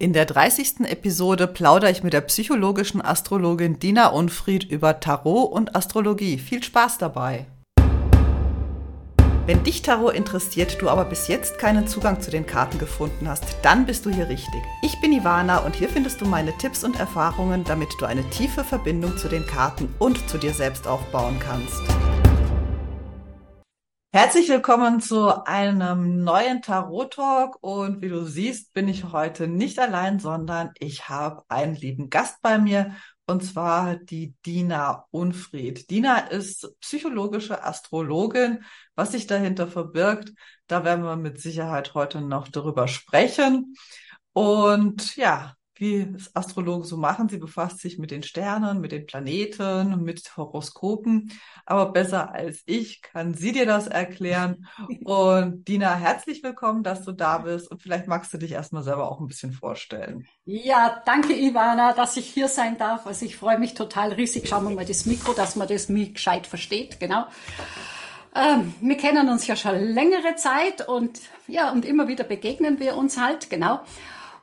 In der 30. Episode plaudere ich mit der psychologischen Astrologin Dina Unfried über Tarot und Astrologie. Viel Spaß dabei! Wenn dich Tarot interessiert, du aber bis jetzt keinen Zugang zu den Karten gefunden hast, dann bist du hier richtig. Ich bin Ivana und hier findest du meine Tipps und Erfahrungen, damit du eine tiefe Verbindung zu den Karten und zu dir selbst aufbauen kannst. Herzlich willkommen zu einem neuen Tarot-Talk und wie du siehst, bin ich heute nicht allein, sondern ich habe einen lieben Gast bei mir und zwar die Dina Unfried. Dina ist psychologische Astrologin. Was sich dahinter verbirgt, da werden wir mit Sicherheit heute noch darüber sprechen. Und ja, wie es Astrologen so machen. Sie befasst sich mit den Sternen, mit den Planeten, mit Horoskopen. Aber besser als ich kann sie dir das erklären. Und Dina, herzlich willkommen, dass du da bist. Und vielleicht magst du dich erstmal selber auch ein bisschen vorstellen. Ja, danke Ivana, dass ich hier sein darf. Also ich freue mich total riesig. Schauen wir mal das Mikro, dass man das mich gescheit versteht. Genau. Ähm, wir kennen uns ja schon längere Zeit und ja, und immer wieder begegnen wir uns halt, genau.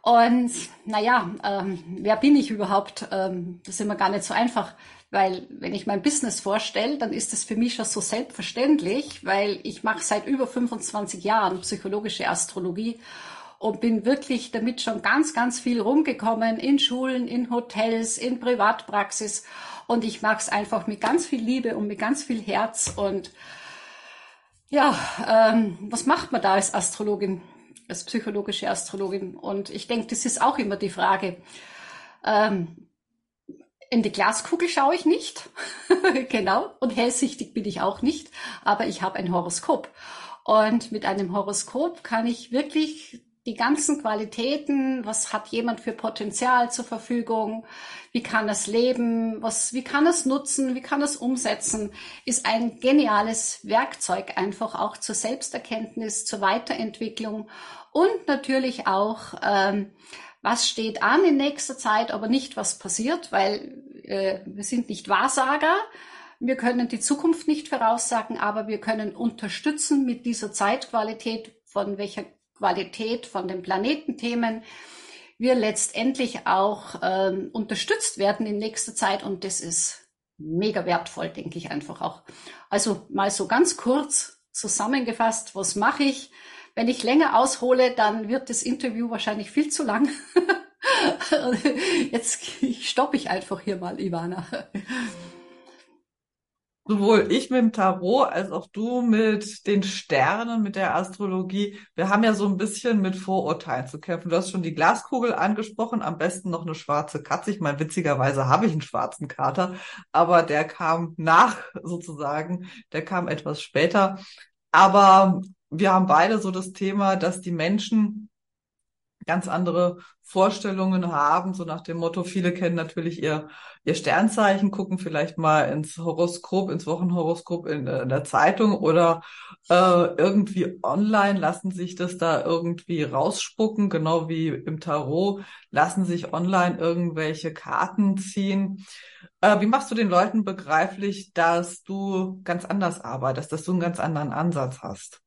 Und naja, ähm, wer bin ich überhaupt? Ähm, das ist immer gar nicht so einfach, weil wenn ich mein Business vorstelle, dann ist das für mich schon so selbstverständlich, weil ich mache seit über 25 Jahren psychologische Astrologie und bin wirklich damit schon ganz, ganz viel rumgekommen in Schulen, in Hotels, in Privatpraxis. Und ich mache es einfach mit ganz viel Liebe und mit ganz viel Herz. Und ja, ähm, was macht man da als Astrologin? Als psychologische Astrologin. Und ich denke, das ist auch immer die Frage. Ähm, in die Glaskugel schaue ich nicht, genau, und hellsichtig bin ich auch nicht, aber ich habe ein Horoskop. Und mit einem Horoskop kann ich wirklich die ganzen Qualitäten, was hat jemand für Potenzial zur Verfügung, wie kann es leben, was, wie kann es nutzen, wie kann es umsetzen, ist ein geniales Werkzeug einfach auch zur Selbsterkenntnis, zur Weiterentwicklung und natürlich auch, ähm, was steht an in nächster Zeit, aber nicht was passiert, weil äh, wir sind nicht Wahrsager. Wir können die Zukunft nicht voraussagen, aber wir können unterstützen mit dieser Zeitqualität, von welcher Qualität von den Planetenthemen wir letztendlich auch ähm, unterstützt werden in nächster Zeit und das ist mega wertvoll, denke ich einfach auch. Also mal so ganz kurz zusammengefasst, was mache ich? Wenn ich länger aushole, dann wird das Interview wahrscheinlich viel zu lang. Jetzt stoppe ich einfach hier mal, Ivana sowohl ich mit dem Tarot als auch du mit den Sternen, mit der Astrologie, wir haben ja so ein bisschen mit Vorurteilen zu kämpfen. Du hast schon die Glaskugel angesprochen, am besten noch eine schwarze Katze. Ich meine, witzigerweise habe ich einen schwarzen Kater, aber der kam nach sozusagen, der kam etwas später. Aber wir haben beide so das Thema, dass die Menschen ganz andere Vorstellungen haben, so nach dem Motto, viele kennen natürlich ihr, ihr Sternzeichen, gucken vielleicht mal ins Horoskop, ins Wochenhoroskop in, in der Zeitung oder äh, irgendwie online lassen sich das da irgendwie rausspucken, genau wie im Tarot, lassen sich online irgendwelche Karten ziehen. Äh, wie machst du den Leuten begreiflich, dass du ganz anders arbeitest, dass du einen ganz anderen Ansatz hast?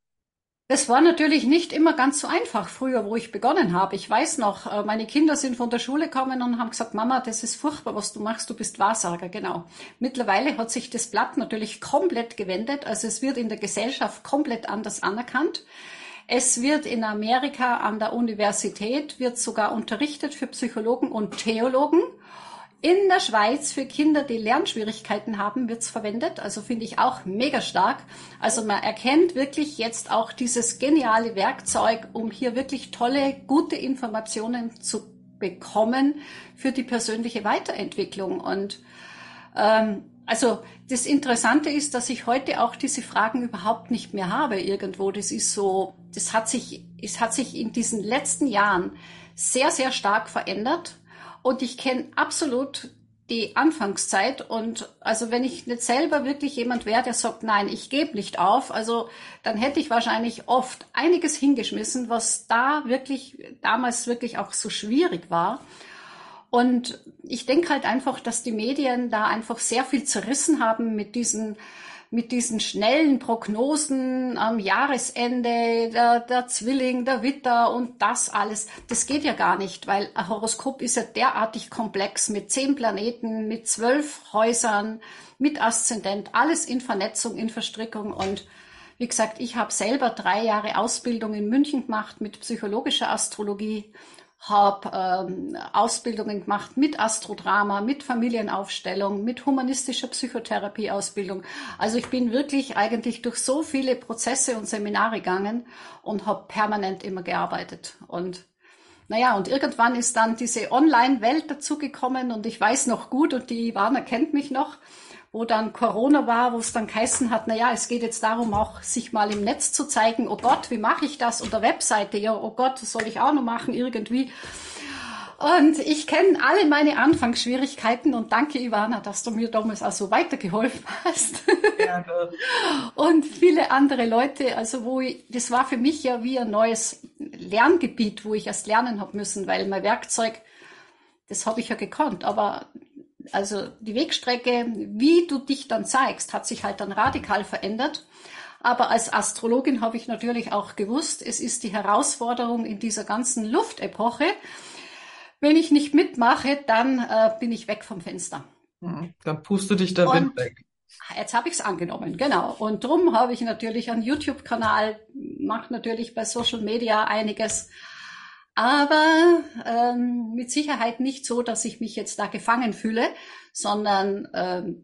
Es war natürlich nicht immer ganz so einfach früher, wo ich begonnen habe. Ich weiß noch, äh, meine Kinder sind von der Schule gekommen und haben gesagt, Mama, das ist furchtbar, was du machst, du bist Wahrsager, genau. Mittlerweile hat sich das Blatt natürlich komplett gewendet, also es wird in der Gesellschaft komplett anders anerkannt. Es wird in Amerika an der Universität, wird sogar unterrichtet für Psychologen und Theologen. In der Schweiz für Kinder, die Lernschwierigkeiten haben, wird's verwendet. Also finde ich auch mega stark. Also man erkennt wirklich jetzt auch dieses geniale Werkzeug, um hier wirklich tolle, gute Informationen zu bekommen für die persönliche Weiterentwicklung. Und ähm, also das Interessante ist, dass ich heute auch diese Fragen überhaupt nicht mehr habe irgendwo. Das ist so, das hat sich, es hat sich in diesen letzten Jahren sehr, sehr stark verändert. Und ich kenne absolut die Anfangszeit und also wenn ich nicht selber wirklich jemand wäre, der sagt, nein, ich gebe nicht auf, also dann hätte ich wahrscheinlich oft einiges hingeschmissen, was da wirklich damals wirklich auch so schwierig war. Und ich denke halt einfach, dass die Medien da einfach sehr viel zerrissen haben mit diesen mit diesen schnellen Prognosen am Jahresende, der, der Zwilling, der Witter und das alles. Das geht ja gar nicht, weil ein Horoskop ist ja derartig komplex mit zehn Planeten, mit zwölf Häusern, mit Aszendent, alles in Vernetzung, in Verstrickung und wie gesagt, ich habe selber drei Jahre Ausbildung in München gemacht mit psychologischer Astrologie habe ähm, Ausbildungen gemacht mit Astrodrama, mit Familienaufstellung, mit humanistischer Psychotherapieausbildung. Also ich bin wirklich eigentlich durch so viele Prozesse und Seminare gegangen und habe permanent immer gearbeitet. Und naja, und irgendwann ist dann diese Online-Welt dazugekommen und ich weiß noch gut und die Ivana kennt mich noch, wo dann Corona war, wo es dann geheißen hat, na ja, es geht jetzt darum, auch sich mal im Netz zu zeigen, oh Gott, wie mache ich das? Oder Webseite, ja, oh Gott, das soll ich auch noch machen irgendwie. Und ich kenne alle meine Anfangsschwierigkeiten und danke, Ivana, dass du mir damals auch so weitergeholfen hast. Gerne. und viele andere Leute, also wo ich, das war für mich ja wie ein neues Lerngebiet, wo ich erst lernen habe müssen, weil mein Werkzeug, das habe ich ja gekonnt, aber also die Wegstrecke, wie du dich dann zeigst, hat sich halt dann radikal verändert. Aber als Astrologin habe ich natürlich auch gewusst, es ist die Herausforderung in dieser ganzen Luftepoche. Wenn ich nicht mitmache, dann äh, bin ich weg vom Fenster. Mhm. Dann puste dich der Wind weg. Jetzt habe ich es angenommen, genau. Und drum habe ich natürlich einen YouTube-Kanal, mache natürlich bei Social Media einiges aber ähm, mit Sicherheit nicht so, dass ich mich jetzt da gefangen fühle, sondern ähm,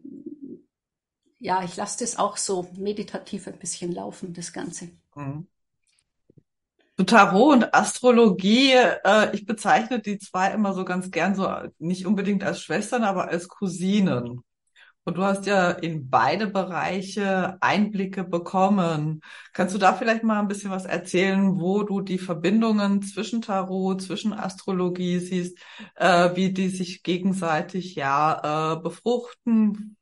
ja, ich lasse das auch so meditativ ein bisschen laufen, das Ganze. Mhm. So Tarot und Astrologie, äh, ich bezeichne die zwei immer so ganz gern so nicht unbedingt als Schwestern, aber als Cousinen. Und du hast ja in beide Bereiche Einblicke bekommen. Kannst du da vielleicht mal ein bisschen was erzählen, wo du die Verbindungen zwischen Tarot, zwischen Astrologie siehst, äh, wie die sich gegenseitig ja äh, befruchten,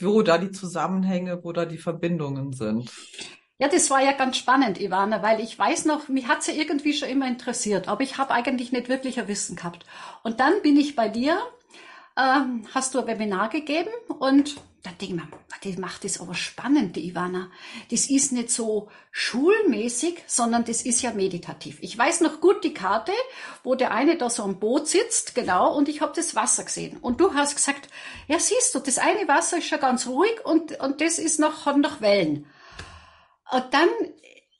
wo da die Zusammenhänge, wo da die Verbindungen sind? Ja, das war ja ganz spannend, Ivana, weil ich weiß noch, mich hat's ja irgendwie schon immer interessiert, aber ich habe eigentlich nicht wirklich ein Wissen gehabt. Und dann bin ich bei dir ähm, hast du ein Webinar gegeben und da denke ich mir, die macht das aber spannend, die Ivana. Das ist nicht so schulmäßig, sondern das ist ja meditativ. Ich weiß noch gut die Karte, wo der eine da so am Boot sitzt, genau, und ich habe das Wasser gesehen. Und du hast gesagt, ja siehst du, das eine Wasser ist schon ganz ruhig und, und das ist noch, hat noch Wellen. Und dann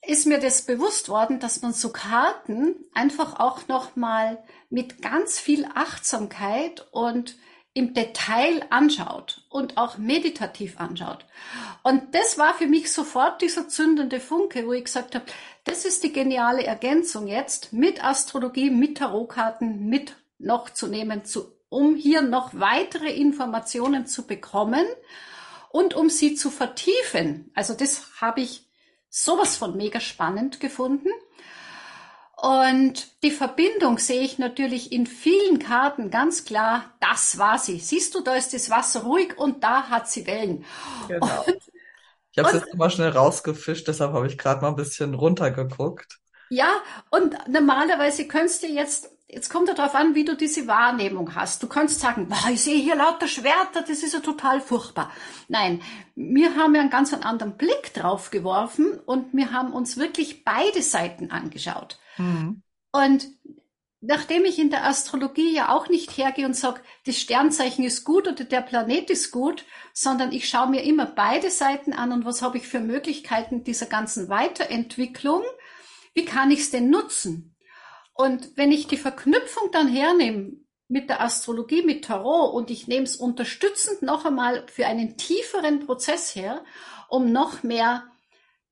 ist mir das bewusst worden, dass man so Karten einfach auch noch mal mit ganz viel Achtsamkeit und im Detail anschaut und auch meditativ anschaut. Und das war für mich sofort dieser zündende Funke, wo ich gesagt habe, das ist die geniale Ergänzung jetzt mit Astrologie, mit Tarotkarten mit noch zu nehmen, zu, um hier noch weitere Informationen zu bekommen und um sie zu vertiefen. Also das habe ich sowas von mega spannend gefunden. Und die Verbindung sehe ich natürlich in vielen Karten ganz klar, das war sie. Siehst du, da ist das Wasser ruhig und da hat sie Wellen. Genau. Und, ich habe es jetzt mal schnell rausgefischt, deshalb habe ich gerade mal ein bisschen runtergeguckt. Ja, und normalerweise könntest du jetzt, jetzt kommt ja darauf an, wie du diese Wahrnehmung hast. Du kannst sagen, boah, ich sehe hier lauter Schwerter, das ist ja total furchtbar. Nein, wir haben ja einen ganz anderen Blick drauf geworfen und wir haben uns wirklich beide Seiten angeschaut. Mhm. Und nachdem ich in der Astrologie ja auch nicht hergehe und sage, das Sternzeichen ist gut oder der Planet ist gut, sondern ich schaue mir immer beide Seiten an und was habe ich für Möglichkeiten dieser ganzen Weiterentwicklung, wie kann ich es denn nutzen? Und wenn ich die Verknüpfung dann hernehme mit der Astrologie, mit Tarot und ich nehme es unterstützend noch einmal für einen tieferen Prozess her, um noch mehr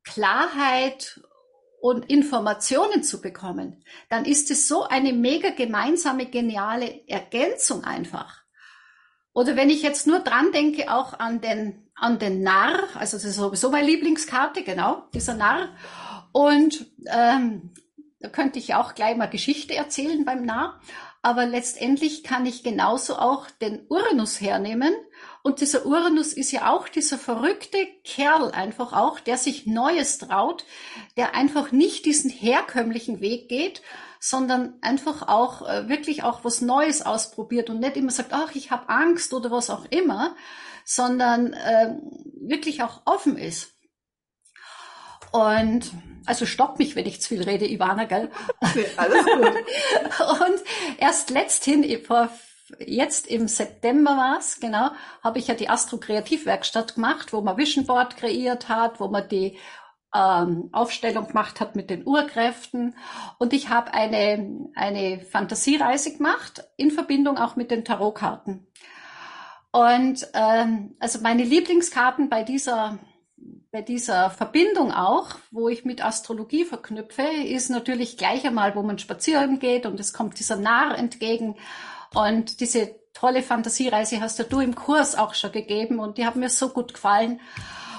Klarheit und Informationen zu bekommen, dann ist es so eine mega gemeinsame, geniale Ergänzung einfach. Oder wenn ich jetzt nur dran denke, auch an den, an den Narr, also das ist sowieso meine Lieblingskarte, genau, dieser Narr. Und ähm, da könnte ich auch gleich mal Geschichte erzählen beim Narr. Aber letztendlich kann ich genauso auch den Uranus hernehmen und dieser Uranus ist ja auch dieser verrückte Kerl einfach auch, der sich Neues traut, der einfach nicht diesen herkömmlichen Weg geht, sondern einfach auch äh, wirklich auch was Neues ausprobiert und nicht immer sagt, ach, ich habe Angst oder was auch immer, sondern äh, wirklich auch offen ist. Und also stopp mich, wenn ich zu viel rede, Ivana, gell? Alles gut. Und erst letzthin, vor jetzt im September war's, genau, habe ich ja die Astro Kreativwerkstatt gemacht, wo man Vision Board kreiert hat, wo man die ähm, Aufstellung gemacht hat mit den Urkräften. Und ich habe eine, eine Fantasiereise gemacht, in Verbindung auch mit den Tarotkarten. Und ähm, also meine Lieblingskarten bei dieser bei dieser Verbindung auch, wo ich mit Astrologie verknüpfe, ist natürlich gleich einmal, wo man spazieren geht und es kommt dieser Narr entgegen. Und diese tolle Fantasiereise hast ja du im Kurs auch schon gegeben und die haben mir so gut gefallen.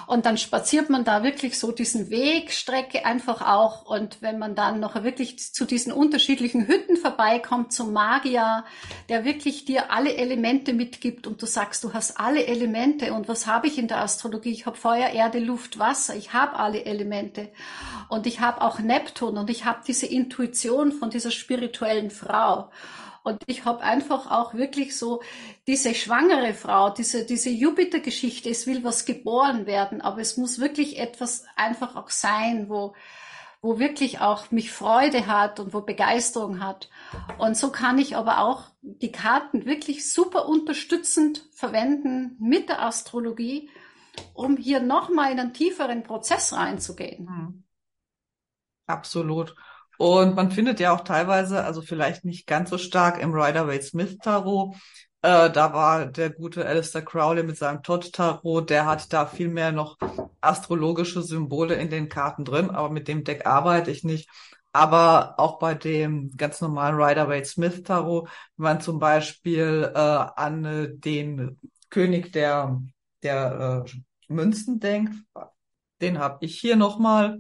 Und dann spaziert man da wirklich so diesen Weg, Strecke einfach auch. Und wenn man dann noch wirklich zu diesen unterschiedlichen Hütten vorbeikommt, zum Magier, der wirklich dir alle Elemente mitgibt und du sagst, du hast alle Elemente. Und was habe ich in der Astrologie? Ich habe Feuer, Erde, Luft, Wasser. Ich habe alle Elemente. Und ich habe auch Neptun und ich habe diese Intuition von dieser spirituellen Frau. Und ich habe einfach auch wirklich so diese schwangere Frau, diese, diese Jupiter-Geschichte, es will was geboren werden, aber es muss wirklich etwas einfach auch sein, wo, wo wirklich auch mich Freude hat und wo Begeisterung hat. Und so kann ich aber auch die Karten wirklich super unterstützend verwenden mit der Astrologie, um hier nochmal in einen tieferen Prozess reinzugehen. Hm. Absolut. Und man findet ja auch teilweise, also vielleicht nicht ganz so stark im Rider-Waite-Smith Tarot, äh, da war der gute Alistair Crowley mit seinem Todd Tarot, der hat da viel mehr noch astrologische Symbole in den Karten drin, aber mit dem Deck arbeite ich nicht. Aber auch bei dem ganz normalen Rider-Waite-Smith Tarot, wenn man zum Beispiel äh, an äh, den König der, der äh, Münzen denkt, den habe ich hier nochmal.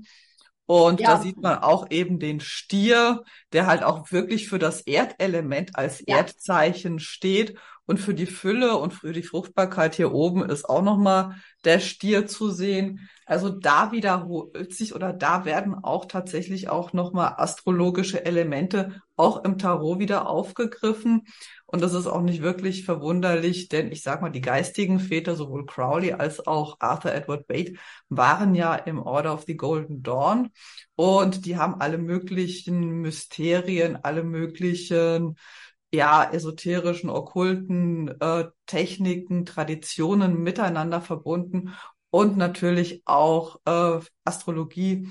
Und ja. da sieht man auch eben den Stier, der halt auch wirklich für das Erdelement als ja. Erdzeichen steht. Und für die Fülle und für die Fruchtbarkeit hier oben ist auch nochmal der Stier zu sehen. Also da wiederholt sich oder da werden auch tatsächlich auch nochmal astrologische Elemente auch im Tarot wieder aufgegriffen. Und das ist auch nicht wirklich verwunderlich, denn ich sag mal, die geistigen Väter, sowohl Crowley als auch Arthur Edward Bate, waren ja im Order of the Golden Dawn und die haben alle möglichen Mysterien, alle möglichen ja, esoterischen, okkulten äh, Techniken, Traditionen miteinander verbunden und natürlich auch äh, Astrologie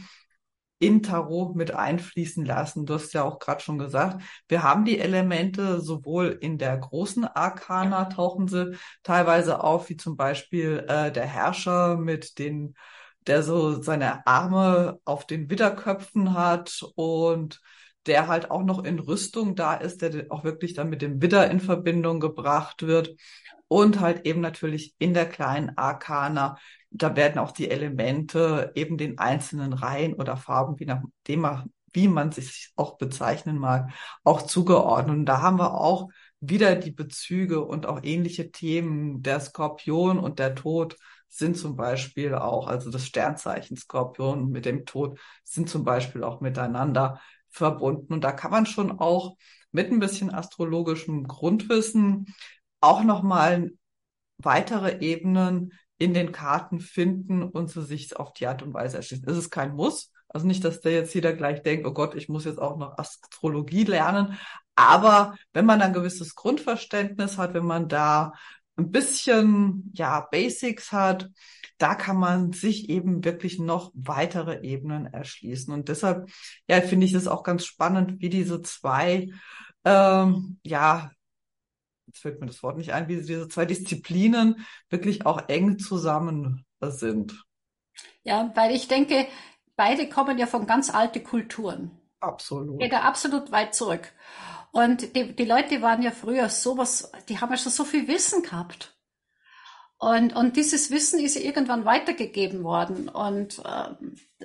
in Tarot mit einfließen lassen. Du hast ja auch gerade schon gesagt, wir haben die Elemente sowohl in der großen Arkana tauchen sie teilweise auf, wie zum Beispiel äh, der Herrscher mit den, der so seine Arme auf den Widderköpfen hat und der halt auch noch in Rüstung da ist, der auch wirklich dann mit dem Widder in Verbindung gebracht wird. Und halt eben natürlich in der kleinen Arkana da werden auch die Elemente eben den einzelnen Reihen oder Farben, wie nachdem man, wie man sich auch bezeichnen mag, auch zugeordnet. Und da haben wir auch wieder die Bezüge und auch ähnliche Themen. Der Skorpion und der Tod sind zum Beispiel auch, also das Sternzeichen Skorpion mit dem Tod sind zum Beispiel auch miteinander verbunden. Und da kann man schon auch mit ein bisschen astrologischem Grundwissen auch nochmal weitere Ebenen in den Karten finden und sie sich auf die Art und Weise erschließen. Es ist kein Muss. Also nicht, dass der jetzt jeder gleich denkt, oh Gott, ich muss jetzt auch noch Astrologie lernen. Aber wenn man ein gewisses Grundverständnis hat, wenn man da ein bisschen, ja, Basics hat, da kann man sich eben wirklich noch weitere Ebenen erschließen. Und deshalb, ja, finde ich das auch ganz spannend, wie diese zwei, ähm, ja, jetzt fällt mir das Wort nicht ein, wie diese zwei Disziplinen wirklich auch eng zusammen sind. Ja, weil ich denke, beide kommen ja von ganz alten Kulturen. Absolut. Geht da absolut weit zurück. Und die, die Leute waren ja früher sowas, die haben ja schon so viel Wissen gehabt. Und, und dieses Wissen ist ja irgendwann weitergegeben worden. Und äh,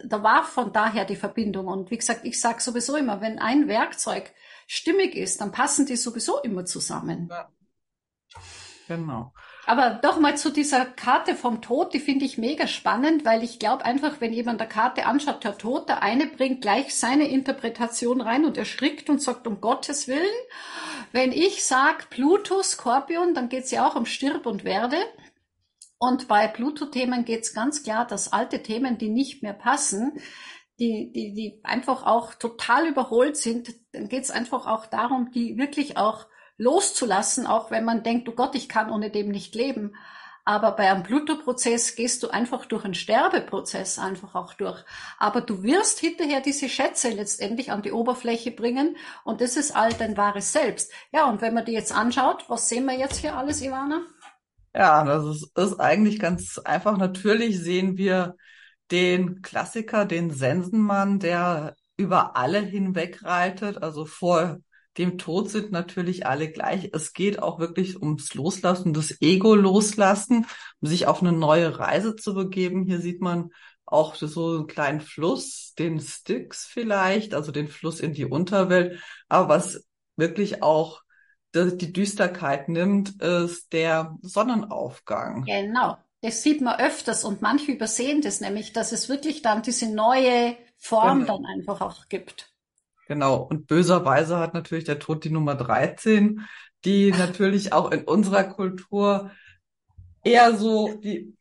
da war von daher die Verbindung. Und wie gesagt, ich sage sowieso immer, wenn ein Werkzeug stimmig ist, dann passen die sowieso immer zusammen. Ja. Genau. Aber doch mal zu dieser Karte vom Tod, die finde ich mega spannend, weil ich glaube einfach, wenn jemand der Karte anschaut, der Tod, der eine bringt gleich seine Interpretation rein und erschrickt und sagt, um Gottes Willen. Wenn ich sage Pluto, Skorpion, dann geht es ja auch um Stirb und Werde. Und bei Pluto-Themen geht es ganz klar, dass alte Themen, die nicht mehr passen, die, die, die einfach auch total überholt sind, dann geht es einfach auch darum, die wirklich auch loszulassen, auch wenn man denkt, oh Gott, ich kann ohne dem nicht leben. Aber bei einem Pluto-Prozess gehst du einfach durch einen Sterbeprozess einfach auch durch. Aber du wirst hinterher diese Schätze letztendlich an die Oberfläche bringen und das ist all dein wahres Selbst. Ja, und wenn man die jetzt anschaut, was sehen wir jetzt hier alles, Ivana? Ja, das ist, ist eigentlich ganz einfach. Natürlich sehen wir den Klassiker, den Sensenmann, der über alle hinweg reitet. Also vor dem Tod sind natürlich alle gleich. Es geht auch wirklich ums Loslassen, das Ego loslassen, um sich auf eine neue Reise zu begeben. Hier sieht man auch so einen kleinen Fluss, den Styx vielleicht, also den Fluss in die Unterwelt. Aber was wirklich auch die Düsterkeit nimmt, ist der Sonnenaufgang. Genau. Das sieht man öfters und manche übersehen das nämlich, dass es wirklich dann diese neue Form genau. dann einfach auch gibt. Genau. Und böserweise hat natürlich der Tod die Nummer 13, die natürlich auch in unserer Kultur eher so die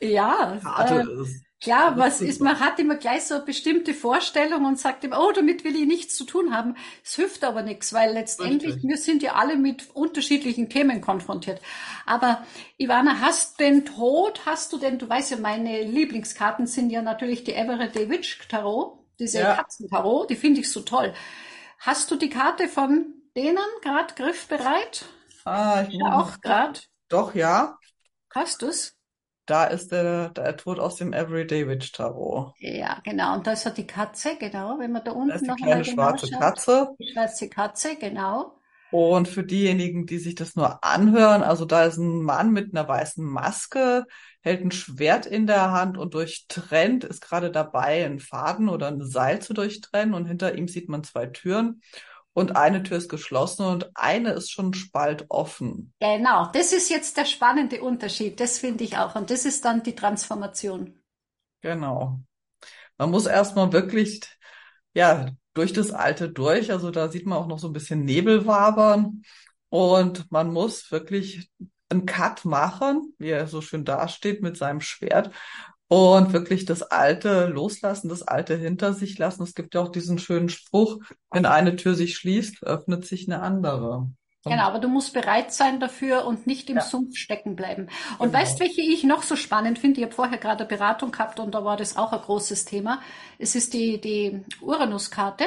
ja, Karte äh, ist. Klar, was ist, man hat immer gleich so eine bestimmte Vorstellung und sagt immer, oh, damit will ich nichts zu tun haben. Es hilft aber nichts, weil letztendlich, Richtig. wir sind ja alle mit unterschiedlichen Themen konfrontiert. Aber Ivana, hast den Tod, hast du denn, du weißt ja, meine Lieblingskarten sind ja natürlich die Everyday Witch Tarot, diese ja. Katzentarot, die finde ich so toll. Hast du die Karte von denen gerade griffbereit? Ah, ich ja, auch gerade. Doch, ja. Hast du's? Da ist der, der Tod aus dem Everyday Witch Tarot. Ja, genau. Und da ist ja die Katze, genau. Wenn man da unten noch eine schwarze genau Katze. Die schwarze Katze, genau. Und für diejenigen, die sich das nur anhören, also da ist ein Mann mit einer weißen Maske, hält ein Schwert in der Hand und durchtrennt, ist gerade dabei, einen Faden oder ein Seil zu durchtrennen und hinter ihm sieht man zwei Türen und eine Tür ist geschlossen und eine ist schon spalt offen. Genau, das ist jetzt der spannende Unterschied, das finde ich auch. Und das ist dann die Transformation. Genau. Man muss erstmal wirklich, ja, durch das Alte durch. Also da sieht man auch noch so ein bisschen Nebel wabern. Und man muss wirklich einen Cut machen, wie er so schön dasteht mit seinem Schwert und wirklich das Alte loslassen, das Alte hinter sich lassen. Es gibt ja auch diesen schönen Spruch, wenn eine Tür sich schließt, öffnet sich eine andere. Genau, aber du musst bereit sein dafür und nicht im ja. Sumpf stecken bleiben. Und genau. weißt, welche ich noch so spannend finde? Ich habe vorher gerade eine Beratung gehabt und da war das auch ein großes Thema. Es ist die, die Uranus-Karte.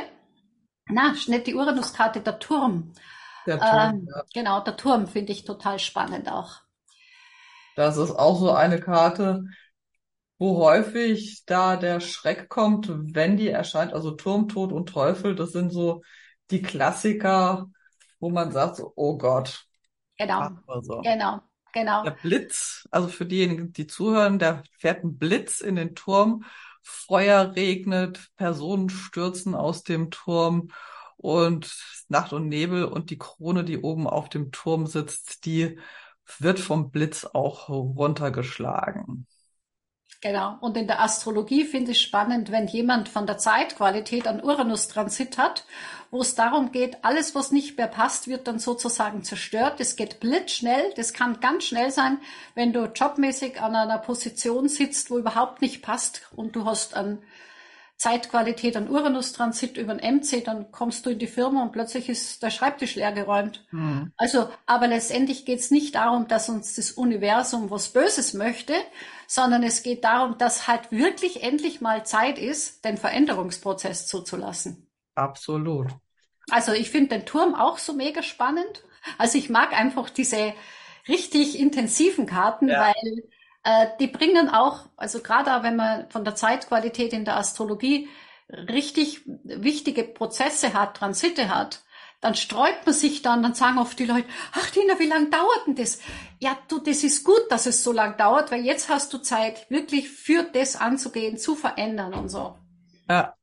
Na, nicht die Uranus-Karte, der Turm. Der Turm ähm, ja. Genau, der Turm finde ich total spannend auch. Das ist auch so eine Karte, wo häufig da der Schreck kommt, wenn die erscheint, also Turm, Tod und Teufel, das sind so die Klassiker, wo man sagt, so, oh Gott. Genau, so. genau, genau. Der Blitz, also für diejenigen, die zuhören, da fährt ein Blitz in den Turm, Feuer regnet, Personen stürzen aus dem Turm und Nacht und Nebel und die Krone, die oben auf dem Turm sitzt, die wird vom Blitz auch runtergeschlagen. Genau. Und in der Astrologie finde ich spannend, wenn jemand von der Zeitqualität an Uranus-Transit hat, wo es darum geht, alles, was nicht mehr passt, wird dann sozusagen zerstört. Es geht blitzschnell. Das kann ganz schnell sein, wenn du jobmäßig an einer Position sitzt, wo überhaupt nicht passt und du hast einen Zeitqualität an Uranus-Transit über den MC, dann kommst du in die Firma und plötzlich ist der Schreibtisch leergeräumt. Mhm. Also, aber letztendlich geht es nicht darum, dass uns das Universum was Böses möchte, sondern es geht darum, dass halt wirklich endlich mal Zeit ist, den Veränderungsprozess zuzulassen. Absolut. Also ich finde den Turm auch so mega spannend. Also ich mag einfach diese richtig intensiven Karten, ja. weil die bringen auch, also gerade wenn man von der Zeitqualität in der Astrologie richtig wichtige Prozesse hat, Transite hat, dann sträubt man sich dann, dann sagen oft die Leute, ach Tina, wie lange dauert denn das? Ja, du, das ist gut, dass es so lang dauert, weil jetzt hast du Zeit, wirklich für das anzugehen, zu verändern und so. Ja.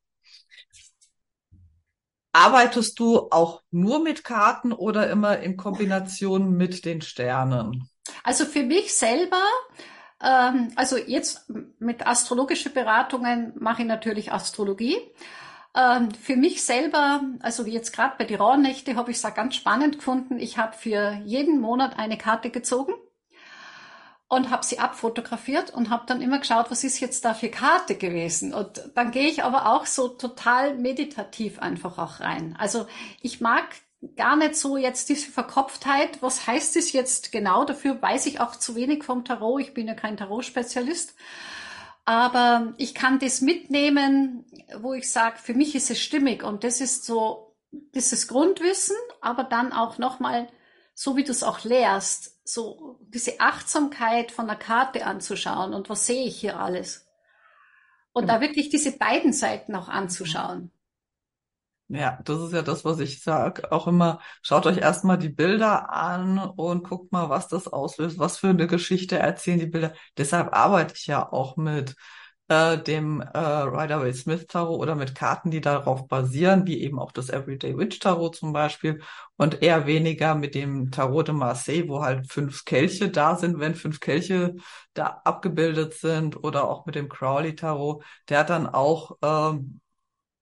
Arbeitest du auch nur mit Karten oder immer in Kombination mit den Sternen? Also für mich selber ähm, also jetzt mit astrologischen Beratungen mache ich natürlich Astrologie. Ähm, für mich selber, also jetzt gerade bei die Rauhnächte habe ich es ganz spannend gefunden. Ich habe für jeden Monat eine Karte gezogen und habe sie abfotografiert und habe dann immer geschaut, was ist jetzt da für Karte gewesen. Und dann gehe ich aber auch so total meditativ einfach auch rein. Also ich mag gar nicht so jetzt diese Verkopftheit. Was heißt es jetzt genau? Dafür weiß ich auch zu wenig vom Tarot. Ich bin ja kein Tarot-Spezialist. Aber ich kann das mitnehmen, wo ich sage, für mich ist es stimmig. Und das ist so dieses Grundwissen, aber dann auch nochmal, so wie du es auch lehrst, so diese Achtsamkeit von der Karte anzuschauen und was sehe ich hier alles. Und da wirklich diese beiden Seiten auch anzuschauen. Ja, das ist ja das, was ich sage. Auch immer, schaut euch erstmal die Bilder an und guckt mal, was das auslöst, was für eine Geschichte erzählen die Bilder. Deshalb arbeite ich ja auch mit äh, dem äh, Rider-Waite-Smith Tarot oder mit Karten, die darauf basieren, wie eben auch das Everyday Witch Tarot zum Beispiel und eher weniger mit dem Tarot de Marseille, wo halt fünf Kelche da sind, wenn fünf Kelche da abgebildet sind oder auch mit dem Crowley Tarot, der hat dann auch ähm,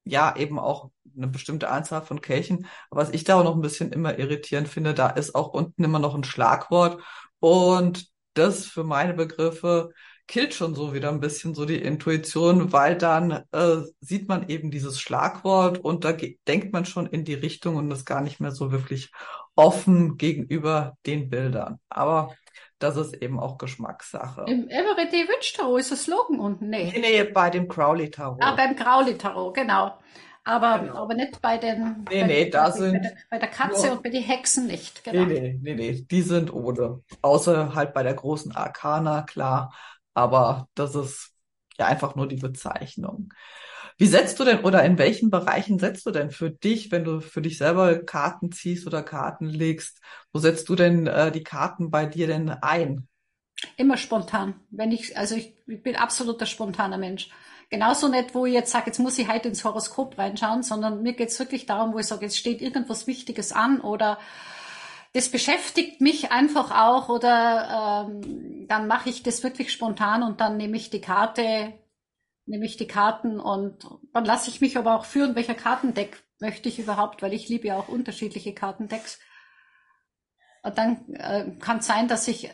ja eben auch eine bestimmte Anzahl von Kelchen. Aber was ich da auch noch ein bisschen immer irritierend finde, da ist auch unten immer noch ein Schlagwort und das für meine Begriffe killt schon so wieder ein bisschen so die Intuition, weil dann äh, sieht man eben dieses Schlagwort und da denkt man schon in die Richtung und ist gar nicht mehr so wirklich offen gegenüber den Bildern. Aber das ist eben auch Geschmackssache. Im Everyday Witch Tarot ist das Slogan unten, nee. Nee, nee, bei dem Crowley Tarot. Ah, beim Crowley Tarot, genau. Aber, genau. aber nicht bei den. Nee, bei, nee, da sind. Bei der, bei der Katze nur, und bei den Hexen nicht, genau. Nee, nee, nee, nee, die sind ohne. Außer halt bei der großen Arkana, klar aber das ist ja einfach nur die Bezeichnung. Wie setzt du denn oder in welchen Bereichen setzt du denn für dich, wenn du für dich selber Karten ziehst oder Karten legst, wo setzt du denn äh, die Karten bei dir denn ein? Immer spontan. Wenn ich, also ich, ich bin absoluter spontaner Mensch. Genauso nicht, wo ich jetzt sage, jetzt muss ich heute ins Horoskop reinschauen, sondern mir geht's wirklich darum, wo ich sage, jetzt steht irgendwas Wichtiges an oder das beschäftigt mich einfach auch oder ähm, dann mache ich das wirklich spontan und dann nehme ich die Karte, nehme ich die Karten und dann lasse ich mich aber auch führen, welcher Kartendeck möchte ich überhaupt, weil ich liebe ja auch unterschiedliche Kartendecks. Und dann äh, kann es sein, dass ich äh,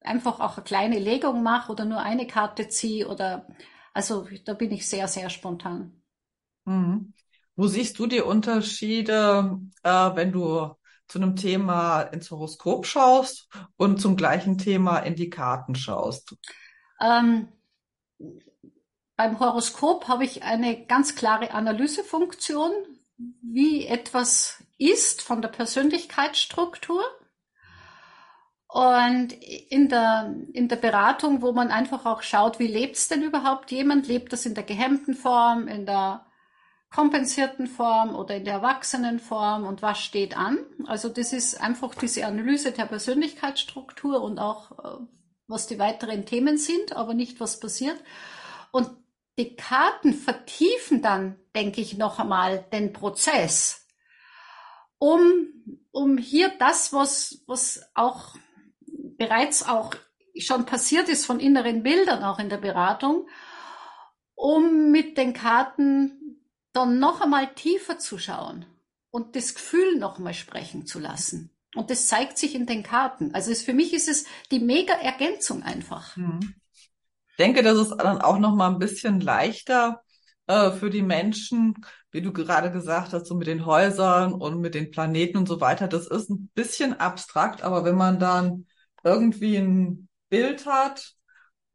einfach auch eine kleine Legung mache oder nur eine Karte ziehe oder also da bin ich sehr, sehr spontan. Mhm. Wo siehst du die Unterschiede, äh, wenn du zu einem Thema ins Horoskop schaust und zum gleichen Thema in die Karten schaust? Ähm, beim Horoskop habe ich eine ganz klare Analysefunktion, wie etwas ist von der Persönlichkeitsstruktur. Und in der, in der Beratung, wo man einfach auch schaut, wie lebt es denn überhaupt jemand? Lebt das in der gehemmten Form, in der kompensierten Form oder in der erwachsenen Form und was steht an. Also das ist einfach diese Analyse der Persönlichkeitsstruktur und auch äh, was die weiteren Themen sind, aber nicht was passiert. Und die Karten vertiefen dann, denke ich, noch einmal den Prozess, um, um hier das, was, was auch bereits auch schon passiert ist von inneren Bildern auch in der Beratung, um mit den Karten dann noch einmal tiefer zu schauen und das Gefühl noch einmal sprechen zu lassen. Und das zeigt sich in den Karten. Also es, für mich ist es die mega Ergänzung einfach. Hm. Ich denke, das ist dann auch noch mal ein bisschen leichter äh, für die Menschen, wie du gerade gesagt hast, so mit den Häusern und mit den Planeten und so weiter. Das ist ein bisschen abstrakt, aber wenn man dann irgendwie ein Bild hat,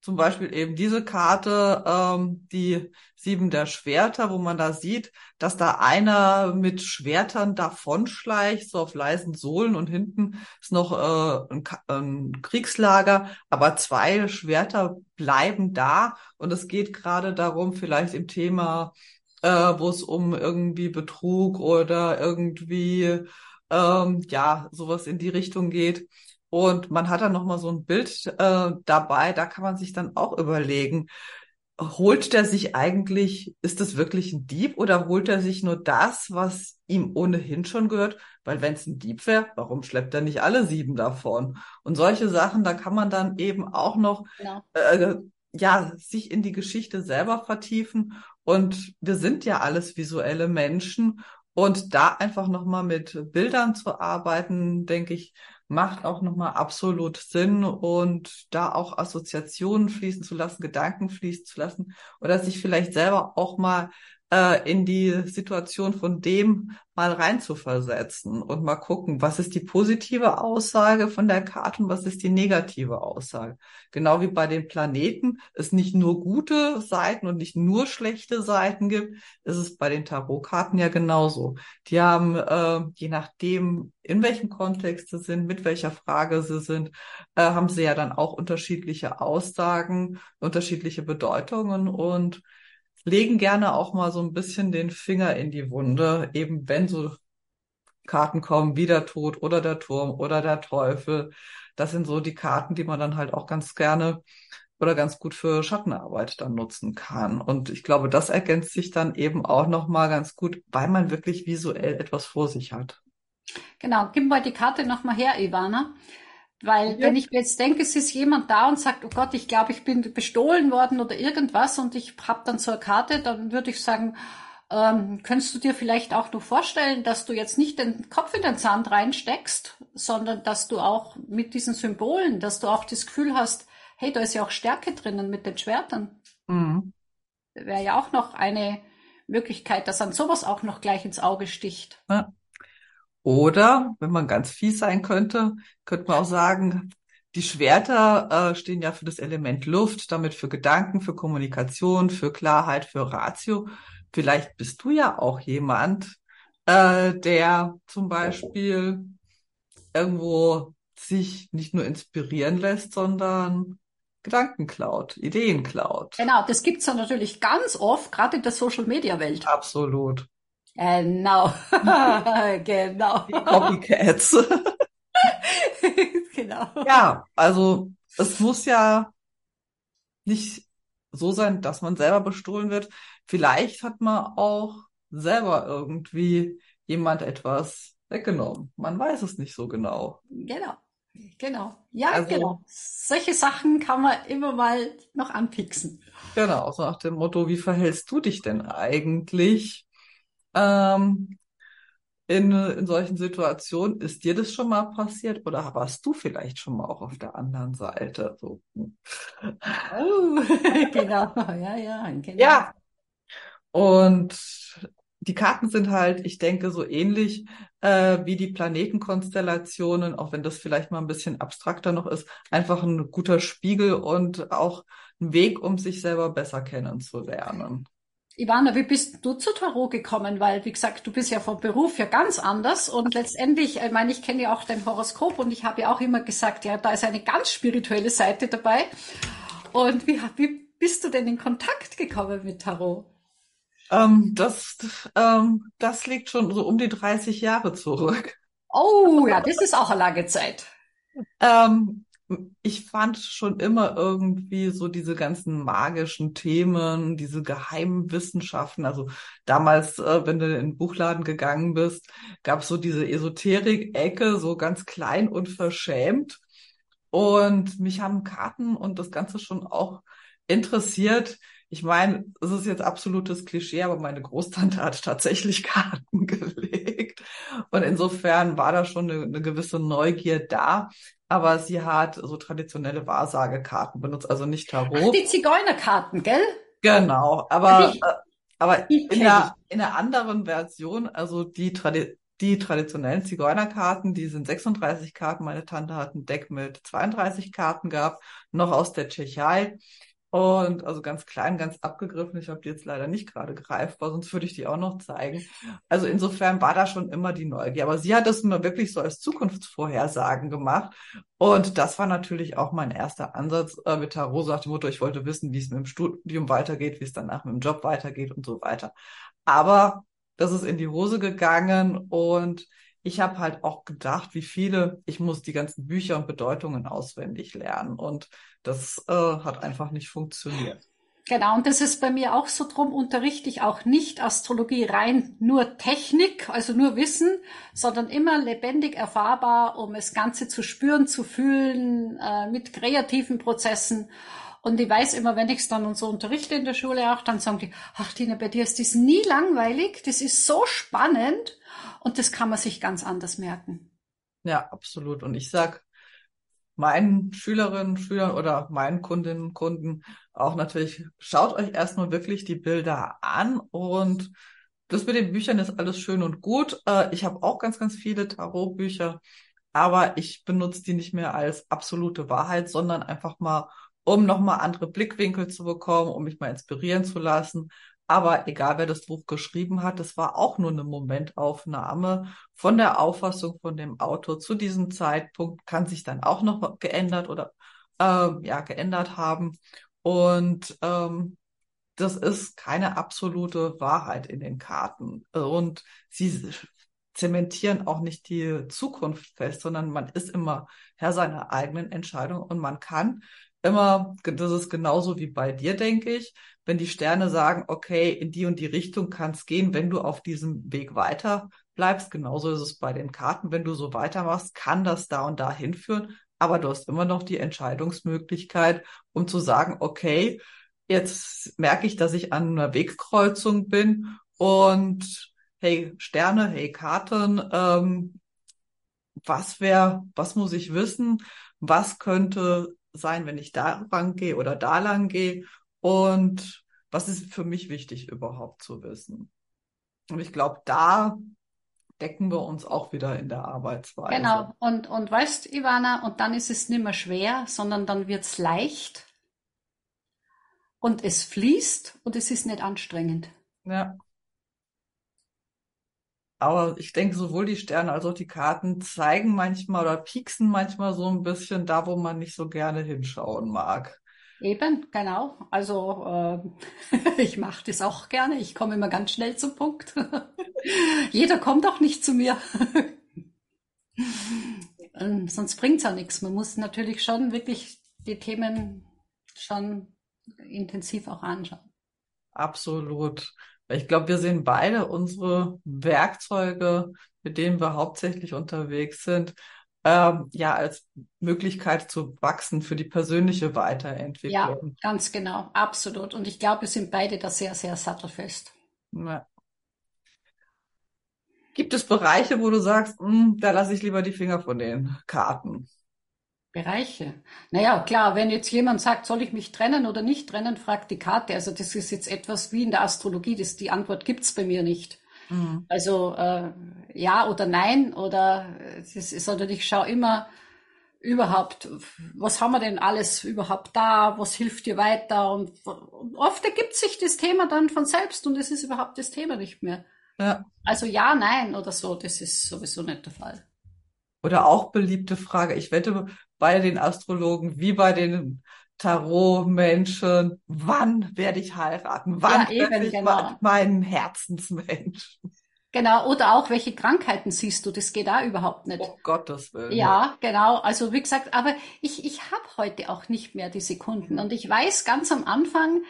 zum Beispiel eben diese Karte, ähm, die Sieben der Schwerter, wo man da sieht, dass da einer mit Schwertern davonschleicht, so auf leisen Sohlen und hinten ist noch äh, ein, ein Kriegslager, aber zwei Schwerter bleiben da und es geht gerade darum, vielleicht im Thema, äh, wo es um irgendwie Betrug oder irgendwie ähm, ja sowas in die Richtung geht und man hat dann nochmal so ein Bild äh, dabei, da kann man sich dann auch überlegen, holt der sich eigentlich, ist das wirklich ein Dieb oder holt er sich nur das, was ihm ohnehin schon gehört? Weil wenn es ein Dieb wäre, warum schleppt er nicht alle sieben davon? Und solche Sachen, da kann man dann eben auch noch genau. äh, ja sich in die Geschichte selber vertiefen. Und wir sind ja alles visuelle Menschen Und da einfach nochmal mit Bildern zu arbeiten, denke ich, macht auch nochmal absolut Sinn und da auch Assoziationen fließen zu lassen, Gedanken fließen zu lassen oder sich vielleicht selber auch mal äh, in die Situation von dem mal reinzuversetzen und mal gucken, was ist die positive Aussage von der Karte und was ist die negative Aussage. Genau wie bei den Planeten es nicht nur gute Seiten und nicht nur schlechte Seiten gibt, ist es bei den Tarotkarten ja genauso. Die haben, äh, je nachdem, in welchem Kontext sie sind, mit welcher Frage sie sind, äh, haben sie ja dann auch unterschiedliche Aussagen, unterschiedliche Bedeutungen und legen gerne auch mal so ein bisschen den Finger in die Wunde, eben wenn so Karten kommen, wie der Tod oder der Turm oder der Teufel. Das sind so die Karten, die man dann halt auch ganz gerne oder ganz gut für Schattenarbeit dann nutzen kann. Und ich glaube, das ergänzt sich dann eben auch nochmal ganz gut, weil man wirklich visuell etwas vor sich hat. Genau, gib mal die Karte nochmal her, Ivana. Weil ja. wenn ich mir jetzt denke, es ist jemand da und sagt, oh Gott, ich glaube, ich bin bestohlen worden oder irgendwas und ich habe dann so eine Karte, dann würde ich sagen, ähm, könntest du dir vielleicht auch nur vorstellen, dass du jetzt nicht den Kopf in den Sand reinsteckst, sondern dass du auch mit diesen Symbolen, dass du auch das Gefühl hast, hey, da ist ja auch Stärke drinnen mit den Schwertern. Mhm. Wäre ja auch noch eine Möglichkeit, dass an sowas auch noch gleich ins Auge sticht. Ja. Oder, wenn man ganz fies sein könnte, könnte man auch sagen, die Schwerter äh, stehen ja für das Element Luft, damit für Gedanken, für Kommunikation, für Klarheit, für Ratio. Vielleicht bist du ja auch jemand, äh, der zum Beispiel irgendwo sich nicht nur inspirieren lässt, sondern Gedanken klaut, Ideen klaut. Genau, das gibt's ja natürlich ganz oft, gerade in der Social-Media-Welt. Absolut. Genau. genau. Die Copycats. genau. Ja, also es muss ja nicht so sein, dass man selber bestohlen wird. Vielleicht hat man auch selber irgendwie jemand etwas weggenommen. Man weiß es nicht so genau. Genau. Genau. Ja, also, genau. Solche Sachen kann man immer mal noch anpixen. Genau, so nach dem Motto, wie verhältst du dich denn eigentlich? Ähm, in, in solchen Situationen. Ist dir das schon mal passiert oder warst du vielleicht schon mal auch auf der anderen Seite? So. Hm. Oh, genau, ja, ja, genau. Ja. Und die Karten sind halt, ich denke, so ähnlich äh, wie die Planetenkonstellationen, auch wenn das vielleicht mal ein bisschen abstrakter noch ist, einfach ein guter Spiegel und auch ein Weg, um sich selber besser kennenzulernen. Ivana, wie bist du zu Tarot gekommen? Weil, wie gesagt, du bist ja vom Beruf ja ganz anders und letztendlich, ich meine, ich kenne ja auch dein Horoskop und ich habe ja auch immer gesagt, ja, da ist eine ganz spirituelle Seite dabei. Und wie, wie bist du denn in Kontakt gekommen mit Tarot? Ähm, das, ähm, das liegt schon so um die 30 Jahre zurück. Oh, ja, das ist auch eine lange Zeit. Ähm, ich fand schon immer irgendwie so diese ganzen magischen Themen, diese geheimen Wissenschaften. Also damals, äh, wenn du in den Buchladen gegangen bist, gab es so diese Esoterik-Ecke, so ganz klein und verschämt. Und mich haben Karten und das Ganze schon auch interessiert. Ich meine, es ist jetzt absolutes Klischee, aber meine Großtante hat tatsächlich Karten gelegt. Und insofern war da schon eine, eine gewisse Neugier da aber sie hat so traditionelle Wahrsagekarten benutzt, also nicht Tarot. Ach, die Zigeunerkarten, gell? Genau, aber, äh, aber in der, in der anderen Version, also die, Tradi die traditionellen Zigeunerkarten, die sind 36 Karten. Meine Tante hat ein Deck mit 32 Karten gehabt, noch aus der Tschechei. Und also ganz klein, ganz abgegriffen. Ich habe die jetzt leider nicht gerade greifbar, sonst würde ich die auch noch zeigen. Also insofern war da schon immer die Neugier. Aber sie hat das nur wirklich so als Zukunftsvorhersagen gemacht. Und das war natürlich auch mein erster Ansatz äh, mit Tarot, sagt die Mutter, ich wollte wissen, wie es mit dem Studium weitergeht, wie es danach mit dem Job weitergeht und so weiter. Aber das ist in die Hose gegangen und ich habe halt auch gedacht, wie viele, ich muss die ganzen Bücher und Bedeutungen auswendig lernen. Und das äh, hat einfach nicht funktioniert. Genau, und das ist bei mir auch so drum, unterrichte ich auch nicht Astrologie rein nur Technik, also nur Wissen, sondern immer lebendig erfahrbar, um das Ganze zu spüren, zu fühlen, äh, mit kreativen Prozessen. Und ich weiß immer, wenn ich es dann und so unterrichte in der Schule auch, dann sagen die, ach Tina, bei dir ist das nie langweilig, das ist so spannend und das kann man sich ganz anders merken. Ja, absolut. Und ich sag meinen Schülerinnen, Schülern oder meinen Kundinnen und Kunden auch natürlich, schaut euch erstmal wirklich die Bilder an und das mit den Büchern ist alles schön und gut. Äh, ich habe auch ganz, ganz viele Tarotbücher, aber ich benutze die nicht mehr als absolute Wahrheit, sondern einfach mal um nochmal andere Blickwinkel zu bekommen, um mich mal inspirieren zu lassen. Aber egal, wer das Buch geschrieben hat, es war auch nur eine Momentaufnahme von der Auffassung von dem Autor zu diesem Zeitpunkt, kann sich dann auch noch geändert oder ähm, ja geändert haben. Und ähm, das ist keine absolute Wahrheit in den Karten. Und sie zementieren auch nicht die Zukunft fest, sondern man ist immer Herr seiner eigenen Entscheidung und man kann immer, das ist genauso wie bei dir, denke ich, wenn die Sterne sagen, okay, in die und die Richtung kann gehen, wenn du auf diesem Weg weiter bleibst, genauso ist es bei den Karten, wenn du so weitermachst, kann das da und da hinführen, aber du hast immer noch die Entscheidungsmöglichkeit, um zu sagen, okay, jetzt merke ich, dass ich an einer Wegkreuzung bin und hey Sterne, hey Karten, ähm, was wäre, was muss ich wissen, was könnte sein, wenn ich da lang gehe oder da lang gehe und was ist für mich wichtig überhaupt zu wissen. Und ich glaube, da decken wir uns auch wieder in der Arbeitsweise. Genau. Und, und weißt, Ivana, und dann ist es nicht mehr schwer, sondern dann wird es leicht und es fließt und es ist nicht anstrengend. Ja. Aber ich denke, sowohl die Sterne als auch die Karten zeigen manchmal oder pieksen manchmal so ein bisschen da, wo man nicht so gerne hinschauen mag. Eben, genau. Also äh, ich mache das auch gerne. Ich komme immer ganz schnell zum Punkt. Jeder kommt auch nicht zu mir. ähm, sonst bringt's ja nichts. Man muss natürlich schon wirklich die Themen schon intensiv auch anschauen. Absolut. Ich glaube, wir sehen beide unsere Werkzeuge, mit denen wir hauptsächlich unterwegs sind, ähm, ja, als Möglichkeit zu wachsen für die persönliche Weiterentwicklung. Ja, ganz genau, absolut. Und ich glaube, wir sind beide da sehr, sehr sattelfest. Ja. Gibt es Bereiche, wo du sagst, mh, hm, da lasse ich lieber die Finger von den Karten? Bereiche. Naja, klar, wenn jetzt jemand sagt, soll ich mich trennen oder nicht trennen, fragt die Karte. Also das ist jetzt etwas wie in der Astrologie, das, die Antwort gibt's bei mir nicht. Mhm. Also äh, ja oder nein oder es ist, sondern ich schaue immer überhaupt, was haben wir denn alles überhaupt da, was hilft dir weiter und, und oft ergibt sich das Thema dann von selbst und es ist überhaupt das Thema nicht mehr. Ja. Also ja, nein oder so, das ist sowieso nicht der Fall. Oder auch beliebte Frage. Ich wette, bei den Astrologen wie bei den Tarot-Menschen, wann werde ich heiraten? Wann ja, eben, ich genau. meinen Herzensmensch? Genau, oder auch, welche Krankheiten siehst du? Das geht da überhaupt nicht. Oh Gottes Willen. Ja, genau. Also wie gesagt, aber ich, ich habe heute auch nicht mehr diese Kunden. Und ich weiß ganz am Anfang,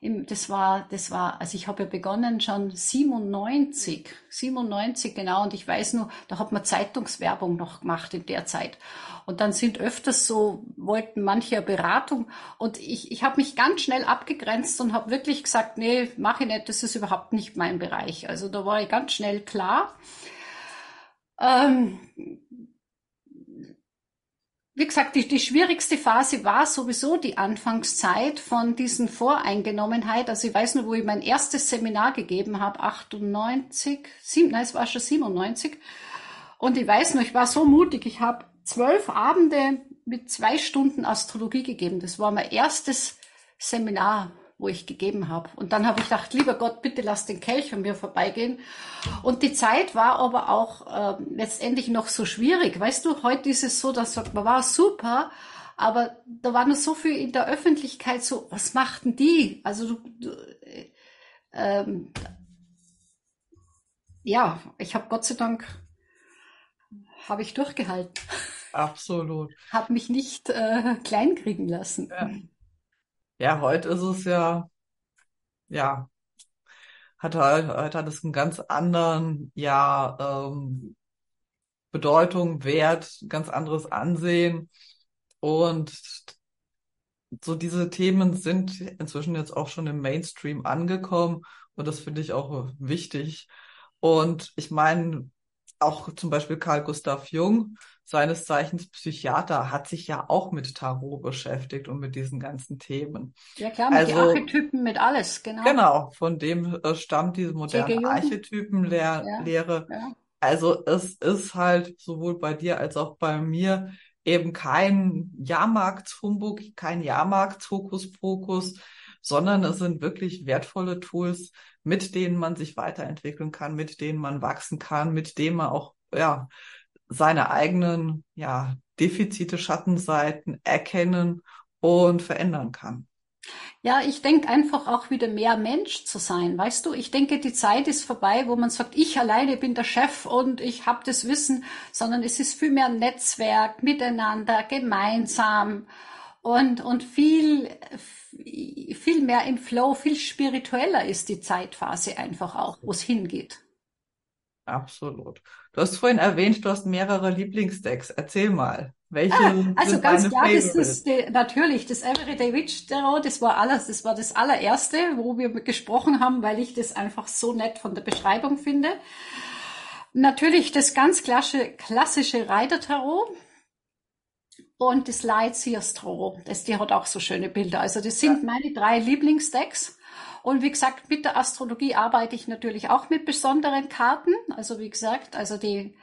das war, das war, also ich habe ja begonnen schon 97, 97 genau, und ich weiß nur, da hat man Zeitungswerbung noch gemacht in der Zeit. Und dann sind öfters so, wollten manche Beratung und ich, ich habe mich ganz schnell abgegrenzt und habe wirklich gesagt, nee, mache ich nicht, das ist überhaupt nicht mein Bereich. Also da war ich ganz schnell klar. Ähm, wie gesagt, die, die schwierigste Phase war sowieso die Anfangszeit von diesen Voreingenommenheit. Also ich weiß nur, wo ich mein erstes Seminar gegeben habe, 98, sieben, nein, es war schon 97. Und ich weiß noch, ich war so mutig, ich habe zwölf Abende mit zwei Stunden Astrologie gegeben. Das war mein erstes Seminar wo ich gegeben habe. Und dann habe ich gedacht, lieber Gott, bitte lass den Kelch an mir vorbeigehen. Und die Zeit war aber auch äh, letztendlich noch so schwierig. Weißt du, heute ist es so, dass sagt man, war super, aber da war noch so viel in der Öffentlichkeit so, was machten die? Also du, du äh, ähm, ja, ich habe Gott sei Dank habe ich durchgehalten. Absolut. Habe mich nicht äh, kleinkriegen lassen. Ja. Ja, heute ist es ja, ja, hat halt, heute hat es einen ganz anderen, ja, ähm, Bedeutung, Wert, ganz anderes Ansehen. Und so diese Themen sind inzwischen jetzt auch schon im Mainstream angekommen und das finde ich auch wichtig. Und ich meine, auch zum Beispiel Carl Gustav Jung, seines Zeichens Psychiater, hat sich ja auch mit Tarot beschäftigt und mit diesen ganzen Themen. Ja klar, mit also, Archetypen, mit alles, genau. Genau, von dem äh, stammt diese moderne Archetypenlehre. Ja, ja. Also es ist halt sowohl bei dir als auch bei mir eben kein Jahrmarktshumbug, kein Jahrmarktshokuspokus, sondern es sind wirklich wertvolle Tools, mit denen man sich weiterentwickeln kann, mit denen man wachsen kann, mit denen man auch ja seine eigenen ja Defizite, Schattenseiten erkennen und verändern kann. Ja, ich denke einfach auch wieder mehr Mensch zu sein. Weißt du, ich denke, die Zeit ist vorbei, wo man sagt, ich alleine bin der Chef und ich habe das Wissen, sondern es ist viel mehr Netzwerk, miteinander, gemeinsam und, und viel, viel mehr im Flow, viel spiritueller ist die Zeitphase einfach auch, wo es hingeht. Absolut. Du hast vorhin erwähnt, du hast mehrere Lieblingsdecks. Erzähl mal. Welche ah, also ganz klar, das ist die, natürlich das Everyday Witch Tarot, das war alles, das war das allererste, wo wir gesprochen haben, weil ich das einfach so nett von der Beschreibung finde. Natürlich das ganz klassische, klassische Reiter Tarot und das Light Seers Tarot. Das, die hat auch so schöne Bilder. Also das sind ja. meine drei Lieblingsdecks. Und wie gesagt, mit der Astrologie arbeite ich natürlich auch mit besonderen Karten. Also wie gesagt, also die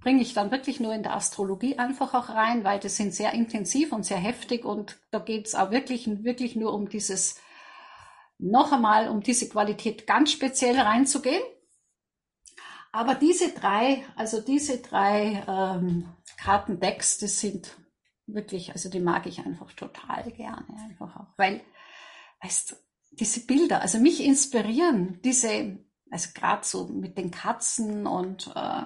bringe ich dann wirklich nur in der Astrologie einfach auch rein, weil das sind sehr intensiv und sehr heftig und da geht es auch wirklich, wirklich nur um dieses, noch einmal um diese Qualität ganz speziell reinzugehen. Aber diese drei, also diese drei ähm, Kartendecks, das sind wirklich, also die mag ich einfach total gerne, einfach auch, weil, weißt du, diese Bilder, also mich inspirieren, diese, also gerade so mit den Katzen und äh,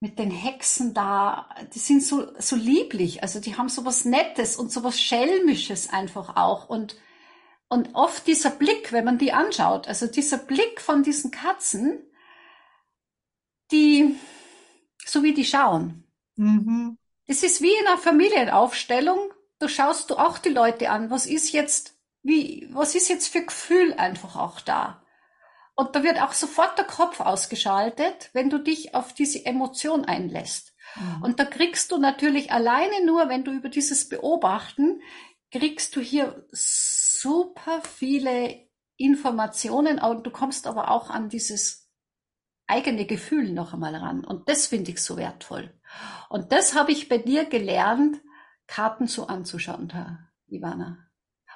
mit den Hexen da, die sind so, so lieblich, also die haben so was Nettes und so was Schelmisches einfach auch und, und oft dieser Blick, wenn man die anschaut, also dieser Blick von diesen Katzen, die, so wie die schauen. Mhm. Es ist wie in einer Familienaufstellung, da schaust du auch die Leute an, was ist jetzt, wie, was ist jetzt für Gefühl einfach auch da? Und da wird auch sofort der Kopf ausgeschaltet, wenn du dich auf diese Emotion einlässt. Mhm. Und da kriegst du natürlich alleine nur, wenn du über dieses Beobachten, kriegst du hier super viele Informationen und du kommst aber auch an dieses eigene Gefühl noch einmal ran. Und das finde ich so wertvoll. Und das habe ich bei dir gelernt, Karten so anzuschauen, Herr Ivana.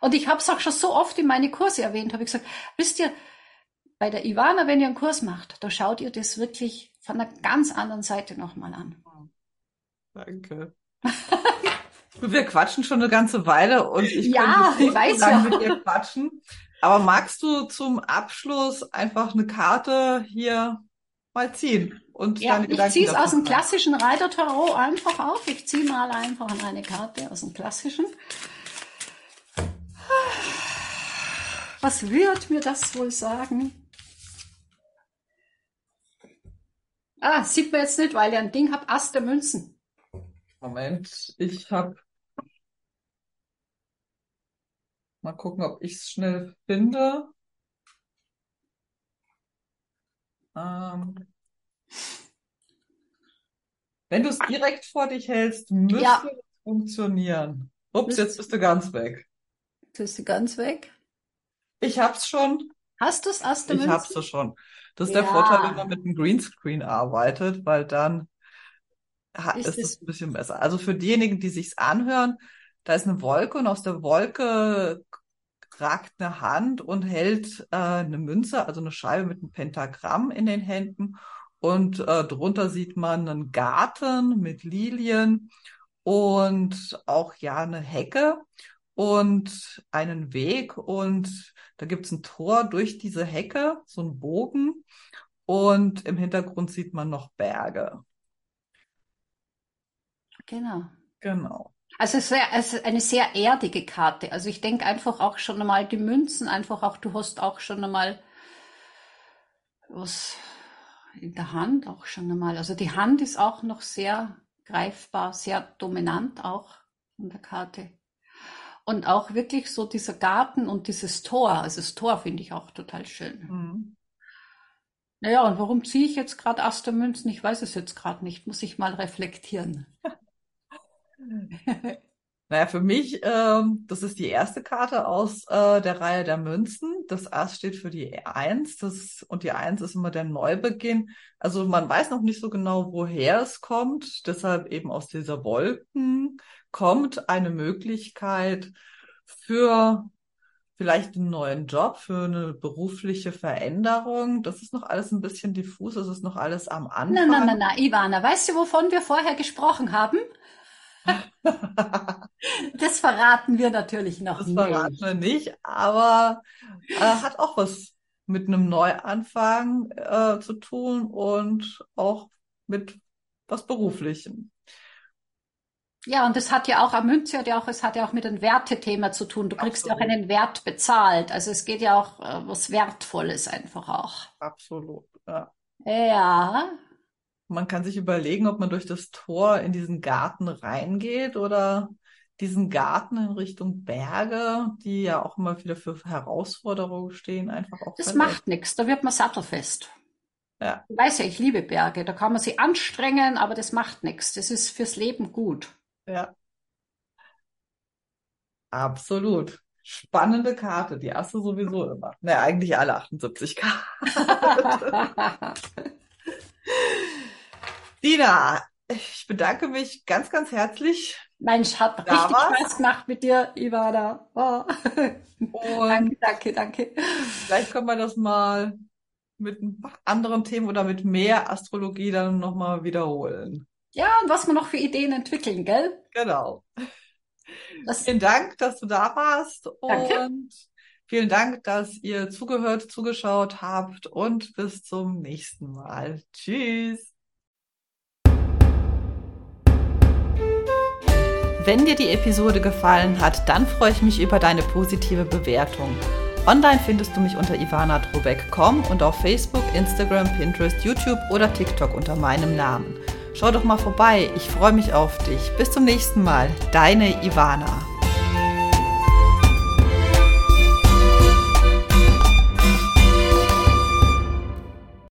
Und ich habe es auch schon so oft in meine Kurse erwähnt, habe ich gesagt, wisst ihr, bei der Ivana, wenn ihr einen Kurs macht, da schaut ihr das wirklich von einer ganz anderen Seite nochmal an. Danke. Wir quatschen schon eine ganze Weile und ich ja, so weiß ja. mit dir quatschen. Aber magst du zum Abschluss einfach eine Karte hier mal ziehen und ja, Ich ziehe es aus dem klassischen Reiter-Tarot einfach auf. Ich ziehe mal einfach eine Karte aus dem klassischen. Was wird mir das wohl sagen? Ah, sieht man jetzt nicht, weil ich ein Ding habe, Ass der Münzen. Moment, ich habe. Mal gucken, ob ich es schnell finde. Ähm, wenn du es direkt vor dich hältst, müsste ja. es funktionieren. Ups, jetzt bist du ganz weg. Bist du ganz weg? Ich hab's schon. Hast du es, Ass der Ich hab's schon. Das ist ja. der Vorteil, wenn man mit einem Greenscreen arbeitet, weil dann ist, es ein bisschen besser. Also für diejenigen, die sich's anhören, da ist eine Wolke und aus der Wolke ragt eine Hand und hält äh, eine Münze, also eine Scheibe mit einem Pentagramm in den Händen. Und äh, drunter sieht man einen Garten mit Lilien und auch ja eine Hecke und einen Weg und da gibt's ein Tor durch diese Hecke, so ein Bogen und im Hintergrund sieht man noch Berge. Genau. Genau. Also es ist eine sehr erdige Karte. Also ich denke einfach auch schon einmal die Münzen, einfach auch, du hast auch schon einmal was in der Hand auch schon einmal. Also die Hand ist auch noch sehr greifbar, sehr dominant auch in der Karte. Und auch wirklich so dieser Garten und dieses Tor. Also das Tor finde ich auch total schön. Mhm. Naja, und warum ziehe ich jetzt gerade Astermünzen? Ich weiß es jetzt gerade nicht. Muss ich mal reflektieren. Naja, für mich, ähm, das ist die erste Karte aus äh, der Reihe der Münzen. Das Ass steht für die Eins, das, und die Eins ist immer der Neubeginn. Also man weiß noch nicht so genau, woher es kommt. Deshalb eben aus dieser Wolken kommt eine Möglichkeit für vielleicht einen neuen Job, für eine berufliche Veränderung. Das ist noch alles ein bisschen diffus, das ist noch alles am Anfang. Na, na, na, na, Ivana, weißt du, wovon wir vorher gesprochen haben? Das verraten wir natürlich noch Das nicht. verraten wir nicht, aber äh, hat auch was mit einem Neuanfang äh, zu tun und auch mit was Beruflichem. Ja, und es hat ja auch, am Münze hat ja auch, es hat ja auch mit einem Wertethema zu tun. Du kriegst ja auch Absolut. einen Wert bezahlt. Also es geht ja auch äh, was Wertvolles einfach auch. Absolut. Ja. Ja, Man kann sich überlegen, ob man durch das Tor in diesen Garten reingeht oder diesen Garten in Richtung Berge, die ja auch immer wieder für Herausforderungen stehen, einfach auch das verlässt. macht nichts. Da wird man sattelfest. Ja, Du weißt ja, ich liebe Berge. Da kann man sich anstrengen, aber das macht nichts. Das ist fürs Leben gut. ja, absolut. Spannende Karte, die hast du sowieso immer. Ne, eigentlich alle 78 Karten. Dina, ich bedanke mich ganz, ganz herzlich. Mensch, hat richtig war's. Spaß gemacht mit dir, Ivana. Oh. Danke, danke, danke. vielleicht können wir das mal mit anderen Themen oder mit mehr Astrologie dann nochmal wiederholen. Ja, und was wir noch für Ideen entwickeln, gell? Genau. Das, Vielen Dank, dass du da warst Danke. und vielen Dank, dass ihr zugehört, zugeschaut habt und bis zum nächsten Mal. Tschüss. Wenn dir die Episode gefallen hat, dann freue ich mich über deine positive Bewertung. Online findest du mich unter ivanadrobeck.com und auf Facebook, Instagram, Pinterest, YouTube oder TikTok unter meinem Namen. Schau doch mal vorbei, ich freue mich auf dich. Bis zum nächsten Mal, deine Ivana.